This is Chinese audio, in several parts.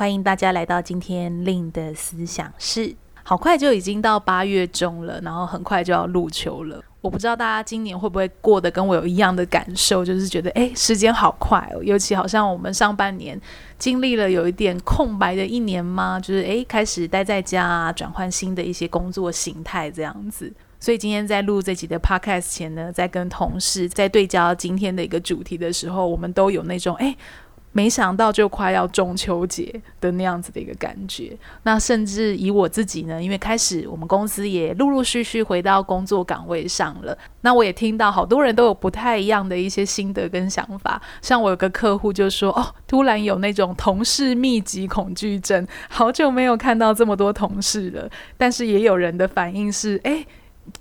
欢迎大家来到今天令的思想室。好快就已经到八月中了，然后很快就要入秋了。我不知道大家今年会不会过得跟我有一样的感受，就是觉得诶，时间好快哦。尤其好像我们上半年经历了有一点空白的一年嘛，就是诶，开始待在家啊，转换新的一些工作形态这样子。所以今天在录这集的 Podcast 前呢，在跟同事在对焦今天的一个主题的时候，我们都有那种诶。没想到就快要中秋节的那样子的一个感觉，那甚至以我自己呢，因为开始我们公司也陆陆续续回到工作岗位上了，那我也听到好多人都有不太一样的一些心得跟想法，像我有个客户就说，哦，突然有那种同事密集恐惧症，好久没有看到这么多同事了，但是也有人的反应是，诶。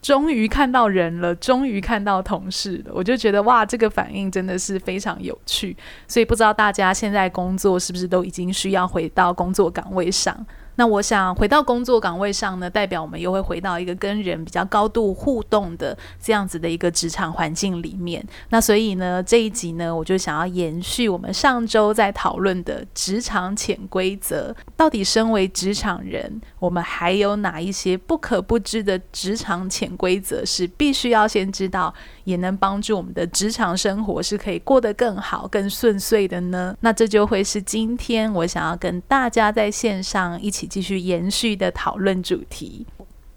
终于看到人了，终于看到同事了，我就觉得哇，这个反应真的是非常有趣。所以不知道大家现在工作是不是都已经需要回到工作岗位上？那我想回到工作岗位上呢，代表我们又会回到一个跟人比较高度互动的这样子的一个职场环境里面。那所以呢，这一集呢，我就想要延续我们上周在讨论的职场潜规则。到底身为职场人，我们还有哪一些不可不知的职场潜规则是必须要先知道，也能帮助我们的职场生活是可以过得更好、更顺遂的呢？那这就会是今天我想要跟大家在线上一起。继续延续的讨论主题。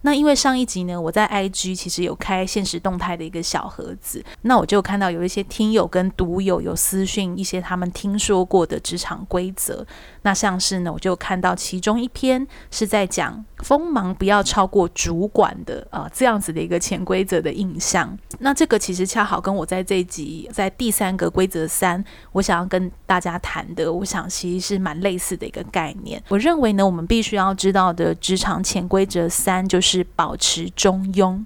那因为上一集呢，我在 IG 其实有开现实动态的一个小盒子，那我就看到有一些听友跟读友有私讯一些他们听说过的职场规则。那像是呢，我就看到其中一篇是在讲锋芒不要超过主管的呃这样子的一个潜规则的印象。那这个其实恰好跟我在这一集在第三个规则三，我想要跟大家谈的，我想其实是蛮类似的一个概念。我认为呢，我们必须要知道的职场潜规则三就。是保持中庸，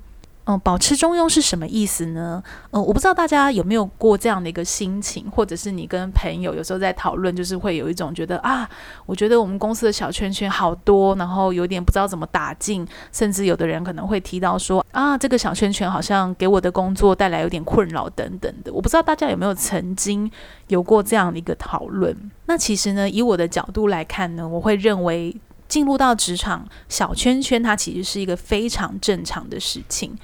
嗯，保持中庸是什么意思呢？嗯，我不知道大家有没有过这样的一个心情，或者是你跟朋友有时候在讨论，就是会有一种觉得啊，我觉得我们公司的小圈圈好多，然后有点不知道怎么打进，甚至有的人可能会提到说啊，这个小圈圈好像给我的工作带来有点困扰等等的。我不知道大家有没有曾经有过这样的一个讨论？那其实呢，以我的角度来看呢，我会认为。进入到职场小圈圈，它其实是一个非常正常的事情。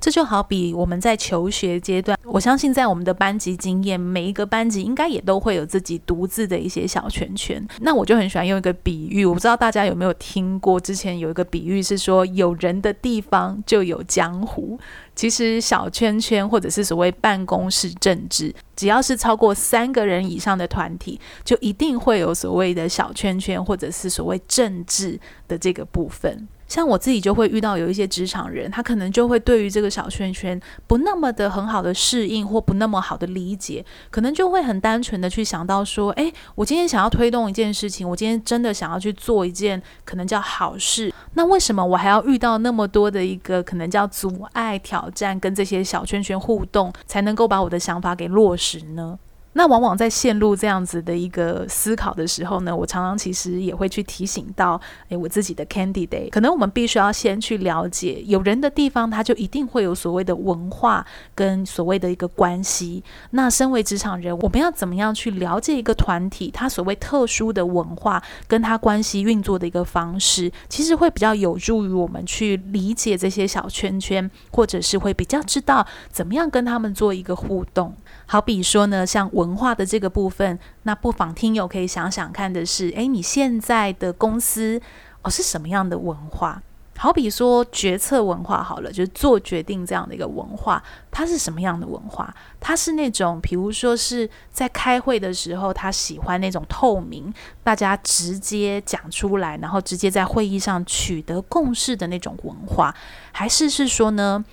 这就好比我们在求学阶段，我相信在我们的班级经验，每一个班级应该也都会有自己独自的一些小圈圈。那我就很喜欢用一个比喻，我不知道大家有没有听过，之前有一个比喻是说，有人的地方就有江湖。其实小圈圈或者是所谓办公室政治，只要是超过三个人以上的团体，就一定会有所谓的小圈圈或者是所谓政治的这个部分。像我自己就会遇到有一些职场人，他可能就会对于这个小圈圈不那么的很好的适应，或不那么好的理解，可能就会很单纯的去想到说，诶，我今天想要推动一件事情，我今天真的想要去做一件可能叫好事，那为什么我还要遇到那么多的一个可能叫阻碍、挑战，跟这些小圈圈互动，才能够把我的想法给落实呢？那往往在陷入这样子的一个思考的时候呢，我常常其实也会去提醒到，诶，我自己的 candidate，可能我们必须要先去了解，有人的地方，他就一定会有所谓的文化跟所谓的一个关系。那身为职场人，我们要怎么样去了解一个团体，他所谓特殊的文化跟他关系运作的一个方式，其实会比较有助于我们去理解这些小圈圈，或者是会比较知道怎么样跟他们做一个互动。好比说呢，像文化的这个部分，那不妨听友可以想想看的是，诶，你现在的公司哦是什么样的文化？好比说决策文化好了，就是做决定这样的一个文化，它是什么样的文化？它是那种，比如说是在开会的时候，他喜欢那种透明，大家直接讲出来，然后直接在会议上取得共识的那种文化，还是是说呢？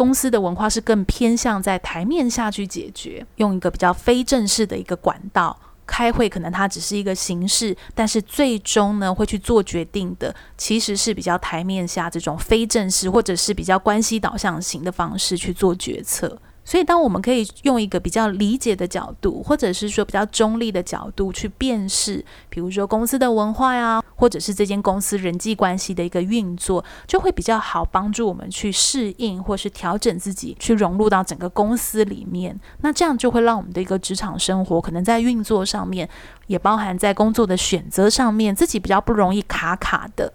公司的文化是更偏向在台面下去解决，用一个比较非正式的一个管道，开会可能它只是一个形式，但是最终呢会去做决定的，其实是比较台面下这种非正式或者是比较关系导向型的方式去做决策。所以，当我们可以用一个比较理解的角度，或者是说比较中立的角度去辨识，比如说公司的文化呀，或者是这间公司人际关系的一个运作，就会比较好帮助我们去适应或是调整自己，去融入到整个公司里面。那这样就会让我们的一个职场生活，可能在运作上面，也包含在工作的选择上面，自己比较不容易卡卡的。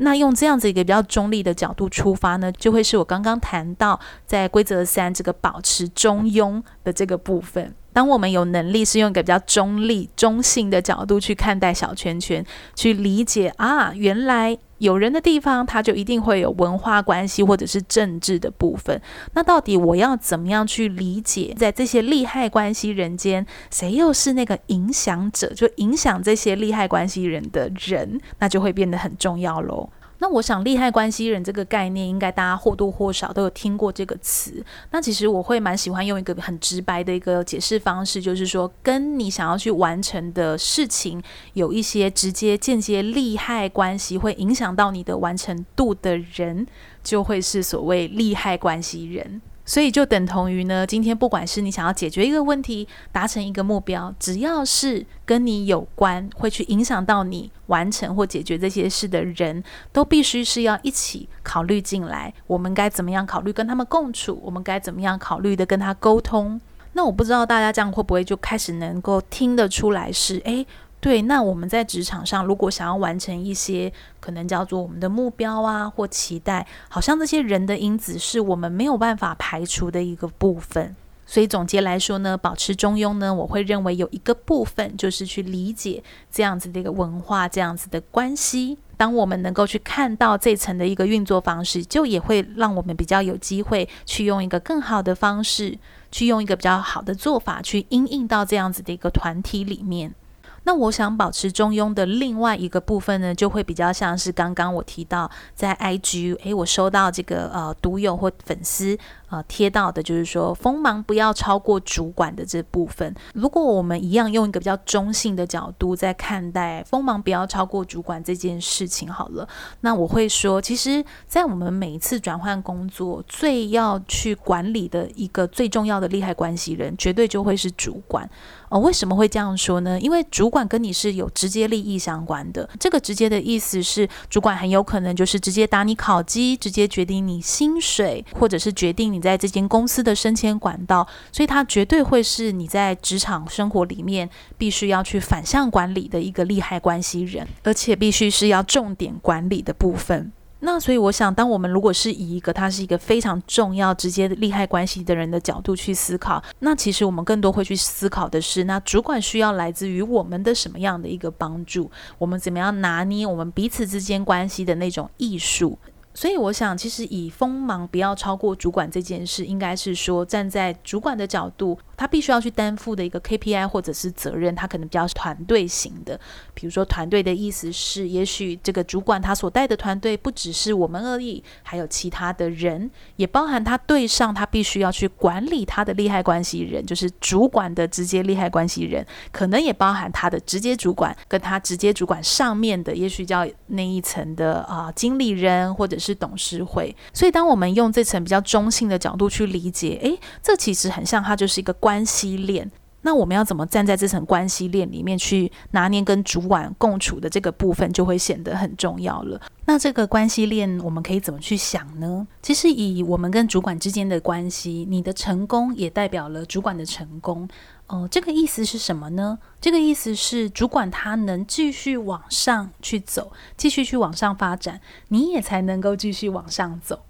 那用这样子一个比较中立的角度出发呢，就会是我刚刚谈到在规则三这个保持中庸的这个部分。当我们有能力是用一个比较中立、中性的角度去看待小圈圈，去理解啊，原来有人的地方，它就一定会有文化关系或者是政治的部分。那到底我要怎么样去理解，在这些利害关系人间，谁又是那个影响者，就影响这些利害关系人的人，那就会变得很重要喽。那我想，利害关系人这个概念，应该大家或多或少都有听过这个词。那其实我会蛮喜欢用一个很直白的一个解释方式，就是说，跟你想要去完成的事情有一些直接、间接利害关系，会影响到你的完成度的人，就会是所谓利害关系人。所以就等同于呢，今天不管是你想要解决一个问题，达成一个目标，只要是跟你有关，会去影响到你完成或解决这些事的人，都必须是要一起考虑进来。我们该怎么样考虑跟他们共处？我们该怎么样考虑的跟他沟通？那我不知道大家这样会不会就开始能够听得出来是，诶。对，那我们在职场上，如果想要完成一些可能叫做我们的目标啊或期待，好像这些人的因子是我们没有办法排除的一个部分。所以总结来说呢，保持中庸呢，我会认为有一个部分就是去理解这样子的一个文化，这样子的关系。当我们能够去看到这层的一个运作方式，就也会让我们比较有机会去用一个更好的方式，去用一个比较好的做法去应应到这样子的一个团体里面。那我想保持中庸的另外一个部分呢，就会比较像是刚刚我提到在 IG，诶，我收到这个呃读友或粉丝。呃，贴到的就是说，锋芒不要超过主管的这部分。如果我们一样用一个比较中性的角度在看待锋芒不要超过主管这件事情，好了，那我会说，其实，在我们每一次转换工作，最要去管理的一个最重要的利害关系人，绝对就会是主管。哦，为什么会这样说呢？因为主管跟你是有直接利益相关的。这个直接的意思是，主管很有可能就是直接打你考绩，直接决定你薪水，或者是决定你。在这间公司的升迁管道，所以它绝对会是你在职场生活里面必须要去反向管理的一个利害关系人，而且必须是要重点管理的部分。那所以我想，当我们如果是以一个他是一个非常重要、直接的利害关系的人的角度去思考，那其实我们更多会去思考的是，那主管需要来自于我们的什么样的一个帮助？我们怎么样拿捏我们彼此之间关系的那种艺术？所以我想，其实以锋芒不要超过主管这件事，应该是说站在主管的角度。他必须要去担负的一个 KPI 或者是责任，他可能比较是团队型的。比如说，团队的意思是，也许这个主管他所带的团队不只是我们而已，还有其他的人，也包含他对上他必须要去管理他的利害关系人，就是主管的直接利害关系人，可能也包含他的直接主管跟他直接主管上面的，也许叫那一层的啊、经理人或者是是董事会。所以，当我们用这层比较中性的角度去理解，诶，这其实很像，它就是一个。关系链，那我们要怎么站在这层关系链里面去拿捏跟主管共处的这个部分，就会显得很重要了。那这个关系链我们可以怎么去想呢？其实以我们跟主管之间的关系，你的成功也代表了主管的成功。哦、呃，这个意思是什么呢？这个意思是主管他能继续往上去走，继续去往上发展，你也才能够继续往上走。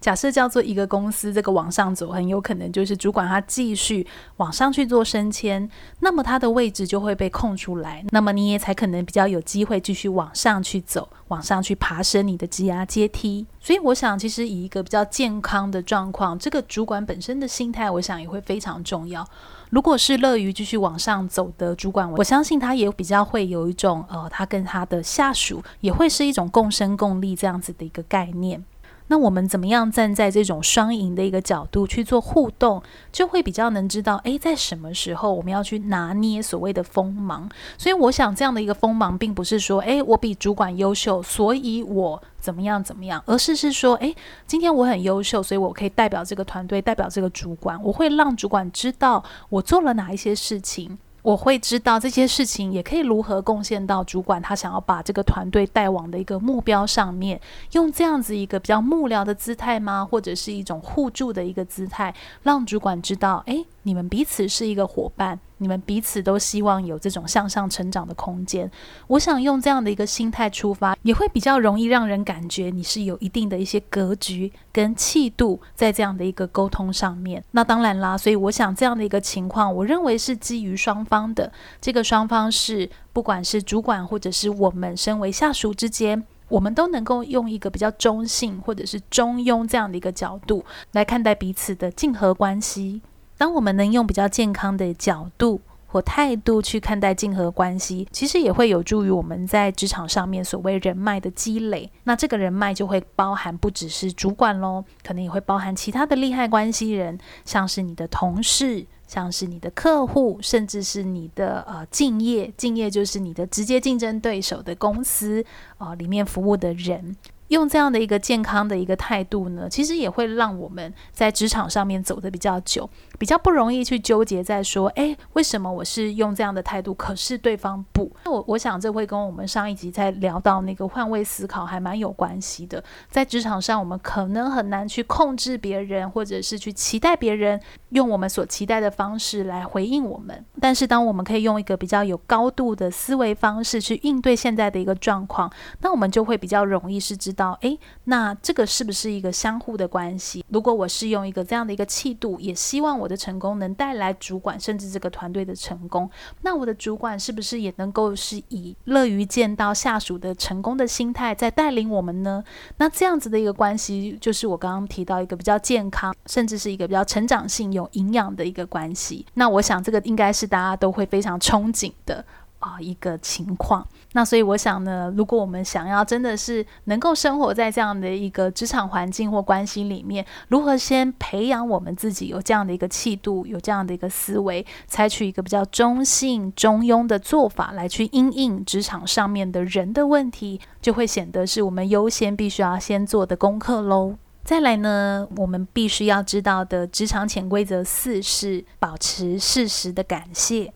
假设叫做一个公司，这个往上走，很有可能就是主管他继续往上去做升迁，那么他的位置就会被空出来，那么你也才可能比较有机会继续往上去走，往上去爬升你的职涯阶梯。所以我想，其实以一个比较健康的状况，这个主管本身的心态，我想也会非常重要。如果是乐于继续往上走的主管，我相信他也比较会有一种呃，他跟他的下属也会是一种共生共利这样子的一个概念。那我们怎么样站在这种双赢的一个角度去做互动，就会比较能知道，诶，在什么时候我们要去拿捏所谓的锋芒。所以我想这样的一个锋芒，并不是说，诶，我比主管优秀，所以我怎么样怎么样，而是是说，诶，今天我很优秀，所以我可以代表这个团队，代表这个主管，我会让主管知道我做了哪一些事情。我会知道这些事情也可以如何贡献到主管他想要把这个团队带往的一个目标上面，用这样子一个比较幕僚的姿态吗？或者是一种互助的一个姿态，让主管知道，诶，你们彼此是一个伙伴。你们彼此都希望有这种向上成长的空间。我想用这样的一个心态出发，也会比较容易让人感觉你是有一定的一些格局跟气度在这样的一个沟通上面。那当然啦，所以我想这样的一个情况，我认为是基于双方的。这个双方是不管是主管或者是我们身为下属之间，我们都能够用一个比较中性或者是中庸这样的一个角度来看待彼此的竞合关系。当我们能用比较健康的角度或态度去看待竞合关系，其实也会有助于我们在职场上面所谓人脉的积累。那这个人脉就会包含不只是主管喽，可能也会包含其他的利害关系人，像是你的同事，像是你的客户，甚至是你的呃敬业，敬业就是你的直接竞争对手的公司啊、里面服务的人。用这样的一个健康的一个态度呢，其实也会让我们在职场上面走得比较久，比较不容易去纠结在说，诶，为什么我是用这样的态度，可是对方不？那我我想这会跟我们上一集在聊到那个换位思考还蛮有关系的。在职场上，我们可能很难去控制别人，或者是去期待别人用我们所期待的方式来回应我们。但是，当我们可以用一个比较有高度的思维方式去应对现在的一个状况，那我们就会比较容易是知到，诶，那这个是不是一个相互的关系？如果我是用一个这样的一个气度，也希望我的成功能带来主管甚至这个团队的成功，那我的主管是不是也能够是以乐于见到下属的成功的心态在带领我们呢？那这样子的一个关系，就是我刚刚提到一个比较健康，甚至是一个比较成长性、有营养的一个关系。那我想这个应该是大家都会非常憧憬的。啊，一个情况。那所以我想呢，如果我们想要真的是能够生活在这样的一个职场环境或关系里面，如何先培养我们自己有这样的一个气度，有这样的一个思维，采取一个比较中性、中庸的做法来去因应职场上面的人的问题，就会显得是我们优先必须要先做的功课喽。再来呢，我们必须要知道的职场潜规则四是保持适时的感谢。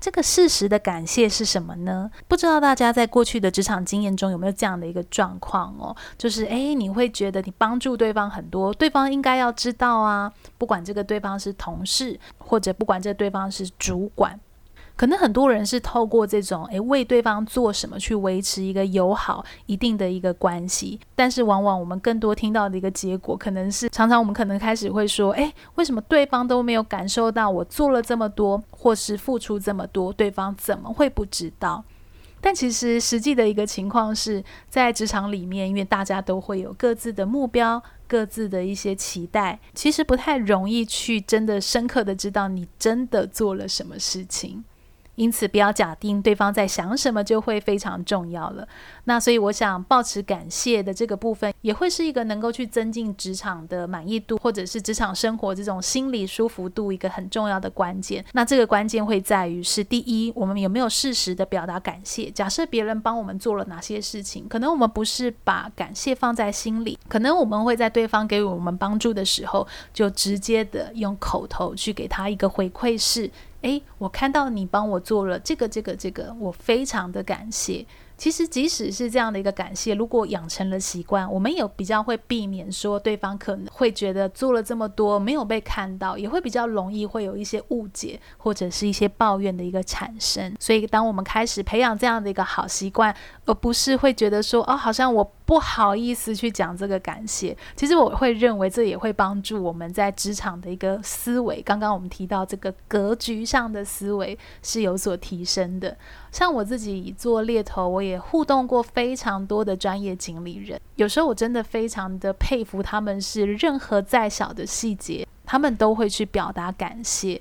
这个事实的感谢是什么呢？不知道大家在过去的职场经验中有没有这样的一个状况哦？就是诶，你会觉得你帮助对方很多，对方应该要知道啊，不管这个对方是同事，或者不管这对方是主管。可能很多人是透过这种诶，为对方做什么去维持一个友好一定的一个关系，但是往往我们更多听到的一个结果，可能是常常我们可能开始会说，诶，为什么对方都没有感受到我做了这么多，或是付出这么多，对方怎么会不知道？但其实实际的一个情况是在职场里面，因为大家都会有各自的目标，各自的一些期待，其实不太容易去真的深刻的知道你真的做了什么事情。因此，不要假定对方在想什么就会非常重要了。那所以，我想保持感谢的这个部分，也会是一个能够去增进职场的满意度，或者是职场生活这种心理舒服度一个很重要的关键。那这个关键会在于是：第一，我们有没有适时的表达感谢？假设别人帮我们做了哪些事情，可能我们不是把感谢放在心里，可能我们会在对方给我们帮助的时候，就直接的用口头去给他一个回馈式。诶，我看到你帮我做了这个、这个、这个，我非常的感谢。其实，即使是这样的一个感谢，如果养成了习惯，我们也比较会避免说对方可能会觉得做了这么多没有被看到，也会比较容易会有一些误解或者是一些抱怨的一个产生。所以，当我们开始培养这样的一个好习惯，而不是会觉得说哦，好像我不好意思去讲这个感谢。其实，我会认为这也会帮助我们在职场的一个思维。刚刚我们提到这个格局上的思维是有所提升的。像我自己做猎头，我也互动过非常多的专业经理人。有时候我真的非常的佩服他们，是任何再小的细节，他们都会去表达感谢。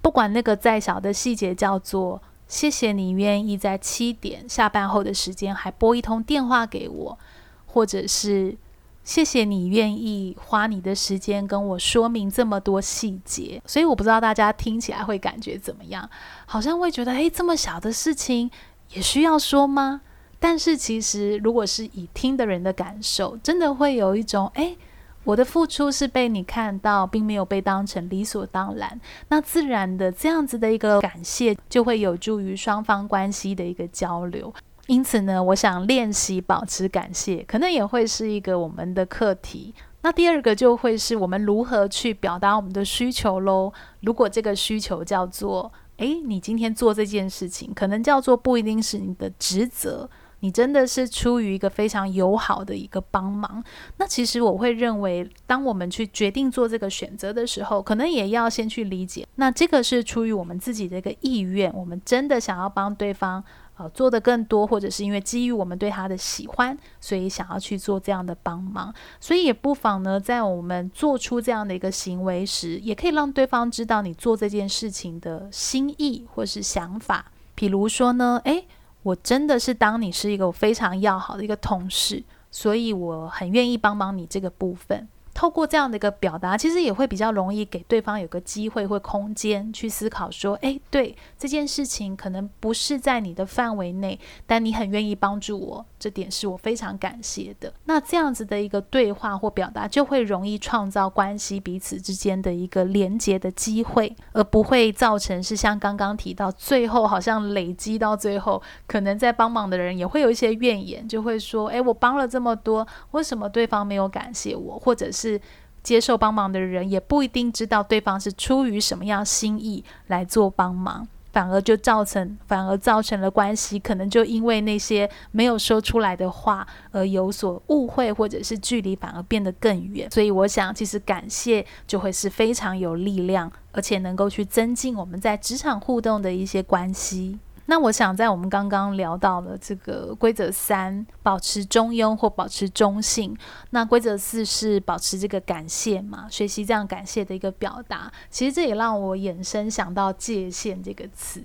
不管那个再小的细节叫做谢谢你愿意在七点下班后的时间还拨一通电话给我，或者是谢谢你愿意花你的时间跟我说明这么多细节。所以我不知道大家听起来会感觉怎么样？好像会觉得，诶，这么小的事情也需要说吗？但是其实，如果是以听的人的感受，真的会有一种，诶。我的付出是被你看到，并没有被当成理所当然。那自然的这样子的一个感谢，就会有助于双方关系的一个交流。因此呢，我想练习保持感谢，可能也会是一个我们的课题。那第二个就会是我们如何去表达我们的需求喽。如果这个需求叫做，诶，你今天做这件事情，可能叫做不一定是你的职责。你真的是出于一个非常友好的一个帮忙，那其实我会认为，当我们去决定做这个选择的时候，可能也要先去理解，那这个是出于我们自己的一个意愿，我们真的想要帮对方，呃，做得更多，或者是因为基于我们对他的喜欢，所以想要去做这样的帮忙，所以也不妨呢，在我们做出这样的一个行为时，也可以让对方知道你做这件事情的心意或是想法，比如说呢，诶。我真的是当你是一个非常要好的一个同事，所以我很愿意帮帮你这个部分。透过这样的一个表达，其实也会比较容易给对方有个机会或空间去思考，说：“诶，对这件事情可能不是在你的范围内，但你很愿意帮助我，这点是我非常感谢的。”那这样子的一个对话或表达，就会容易创造关系彼此之间的一个连接的机会，而不会造成是像刚刚提到，最后好像累积到最后，可能在帮忙的人也会有一些怨言，就会说：“诶，我帮了这么多，为什么对方没有感谢我？”或者是是接受帮忙的人也不一定知道对方是出于什么样心意来做帮忙，反而就造成反而造成了关系可能就因为那些没有说出来的话而有所误会，或者是距离反而变得更远。所以我想，其实感谢就会是非常有力量，而且能够去增进我们在职场互动的一些关系。那我想，在我们刚刚聊到了这个规则三，保持中庸或保持中性。那规则四是保持这个感谢嘛，学习这样感谢的一个表达。其实这也让我衍生想到界限这个词。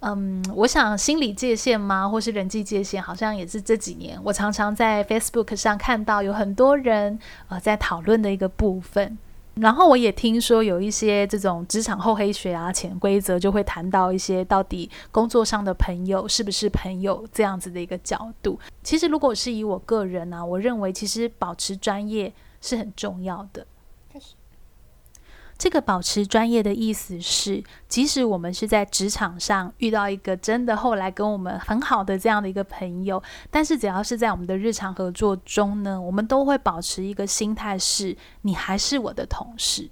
嗯，我想心理界限吗，或是人际界限，好像也是这几年我常常在 Facebook 上看到有很多人呃在讨论的一个部分。然后我也听说有一些这种职场厚黑学啊、潜规则，就会谈到一些到底工作上的朋友是不是朋友这样子的一个角度。其实如果是以我个人、啊，我认为其实保持专业是很重要的。这个保持专业的意思是，即使我们是在职场上遇到一个真的后来跟我们很好的这样的一个朋友，但是只要是在我们的日常合作中呢，我们都会保持一个心态是，你还是我的同事。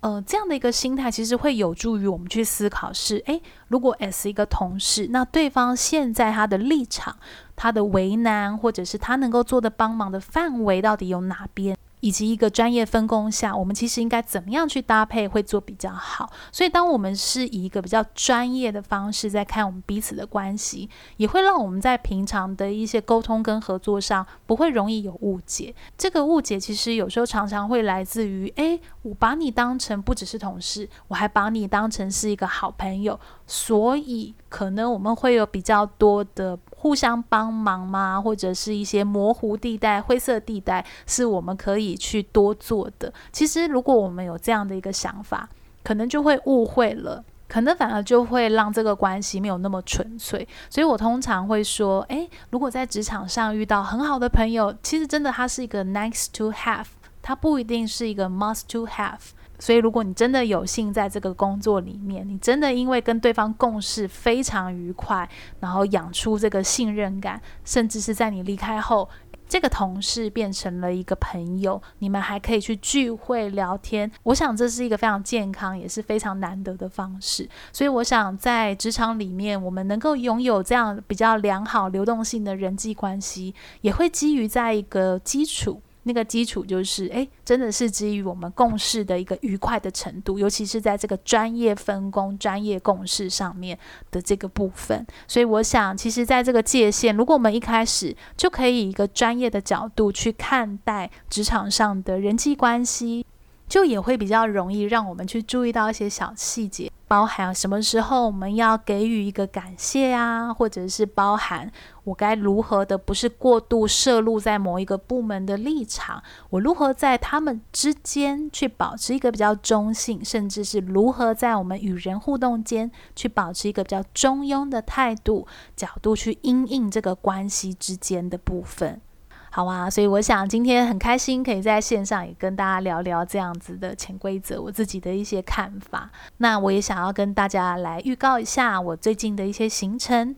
呃，这样的一个心态其实会有助于我们去思考是，诶，如果 S 一个同事，那对方现在他的立场、他的为难，或者是他能够做的帮忙的范围到底有哪边？以及一个专业分工下，我们其实应该怎么样去搭配会做比较好？所以，当我们是以一个比较专业的方式在看我们彼此的关系，也会让我们在平常的一些沟通跟合作上不会容易有误解。这个误解其实有时候常常会来自于：诶，我把你当成不只是同事，我还把你当成是一个好朋友，所以可能我们会有比较多的。互相帮忙吗？或者是一些模糊地带、灰色地带，是我们可以去多做的。其实，如果我们有这样的一个想法，可能就会误会了，可能反而就会让这个关系没有那么纯粹。所以我通常会说，诶，如果在职场上遇到很好的朋友，其实真的他是一个 nice to have，他不一定是一个 must to have。所以，如果你真的有幸在这个工作里面，你真的因为跟对方共事非常愉快，然后养出这个信任感，甚至是在你离开后，这个同事变成了一个朋友，你们还可以去聚会聊天。我想这是一个非常健康，也是非常难得的方式。所以，我想在职场里面，我们能够拥有这样比较良好流动性的人际关系，也会基于在一个基础。那个基础就是，诶，真的是基于我们共事的一个愉快的程度，尤其是在这个专业分工、专业共事上面的这个部分。所以，我想，其实在这个界限，如果我们一开始就可以以一个专业的角度去看待职场上的人际关系，就也会比较容易让我们去注意到一些小细节，包含什么时候我们要给予一个感谢啊，或者是包含我该如何的不是过度摄入在某一个部门的立场，我如何在他们之间去保持一个比较中性，甚至是如何在我们与人互动间去保持一个比较中庸的态度角度去因应这个关系之间的部分。好啊，所以我想今天很开心可以在线上也跟大家聊聊这样子的潜规则，我自己的一些看法。那我也想要跟大家来预告一下我最近的一些行程。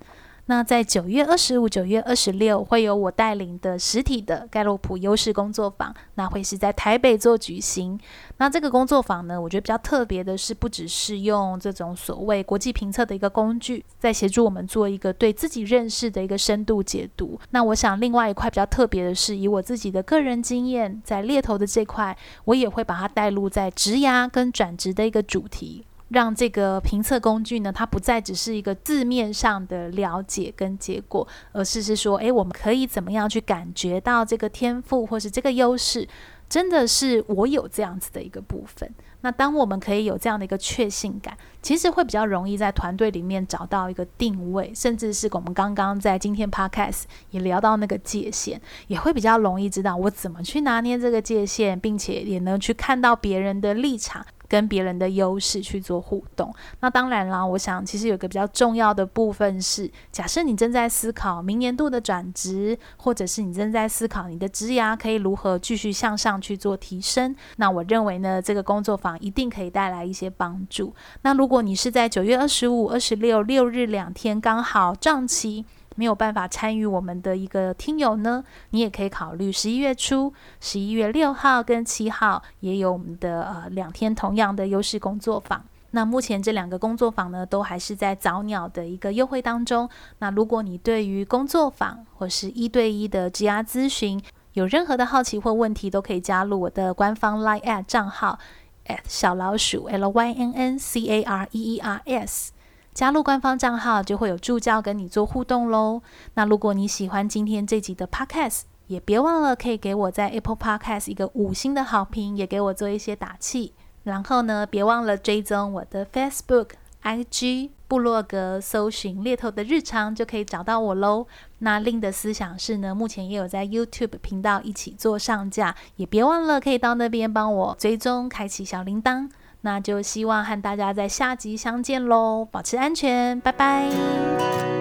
那在九月二十五、九月二十六会有我带领的实体的盖洛普优势工作坊，那会是在台北做举行。那这个工作坊呢，我觉得比较特别的是，不只是用这种所谓国际评测的一个工具，在协助我们做一个对自己认识的一个深度解读。那我想另外一块比较特别的是，以我自己的个人经验，在猎头的这块，我也会把它带入在职涯跟转职的一个主题。让这个评测工具呢，它不再只是一个字面上的了解跟结果，而是是说，诶，我们可以怎么样去感觉到这个天赋或是这个优势，真的是我有这样子的一个部分。那当我们可以有这样的一个确信感，其实会比较容易在团队里面找到一个定位，甚至是我们刚刚在今天 Podcast 也聊到那个界限，也会比较容易知道我怎么去拿捏这个界限，并且也能去看到别人的立场。跟别人的优势去做互动，那当然啦。我想其实有个比较重要的部分是，假设你正在思考明年度的转职，或者是你正在思考你的职涯可以如何继续向上去做提升，那我认为呢，这个工作坊一定可以带来一些帮助。那如果你是在九月二十五、二十六六日两天刚好撞期，没有办法参与我们的一个听友呢，你也可以考虑十一月初，十一月六号跟七号也有我们的呃两天同样的优势工作坊。那目前这两个工作坊呢，都还是在早鸟的一个优惠当中。那如果你对于工作坊或是一对一的职涯咨询有任何的好奇或问题，都可以加入我的官方 LINE@ 账号小老鼠 L Y N N C A R E E R S。加入官方账号就会有助教跟你做互动喽。那如果你喜欢今天这集的 Podcast，也别忘了可以给我在 Apple Podcast 一个五星的好评，也给我做一些打气。然后呢，别忘了追踪我的 Facebook、IG、部落格，搜寻猎头的日常就可以找到我喽。那 Lynne 的思想是呢，目前也有在 YouTube 频道一起做上架，也别忘了可以到那边帮我追踪，开启小铃铛。那就希望和大家在下集相见喽，保持安全，拜拜。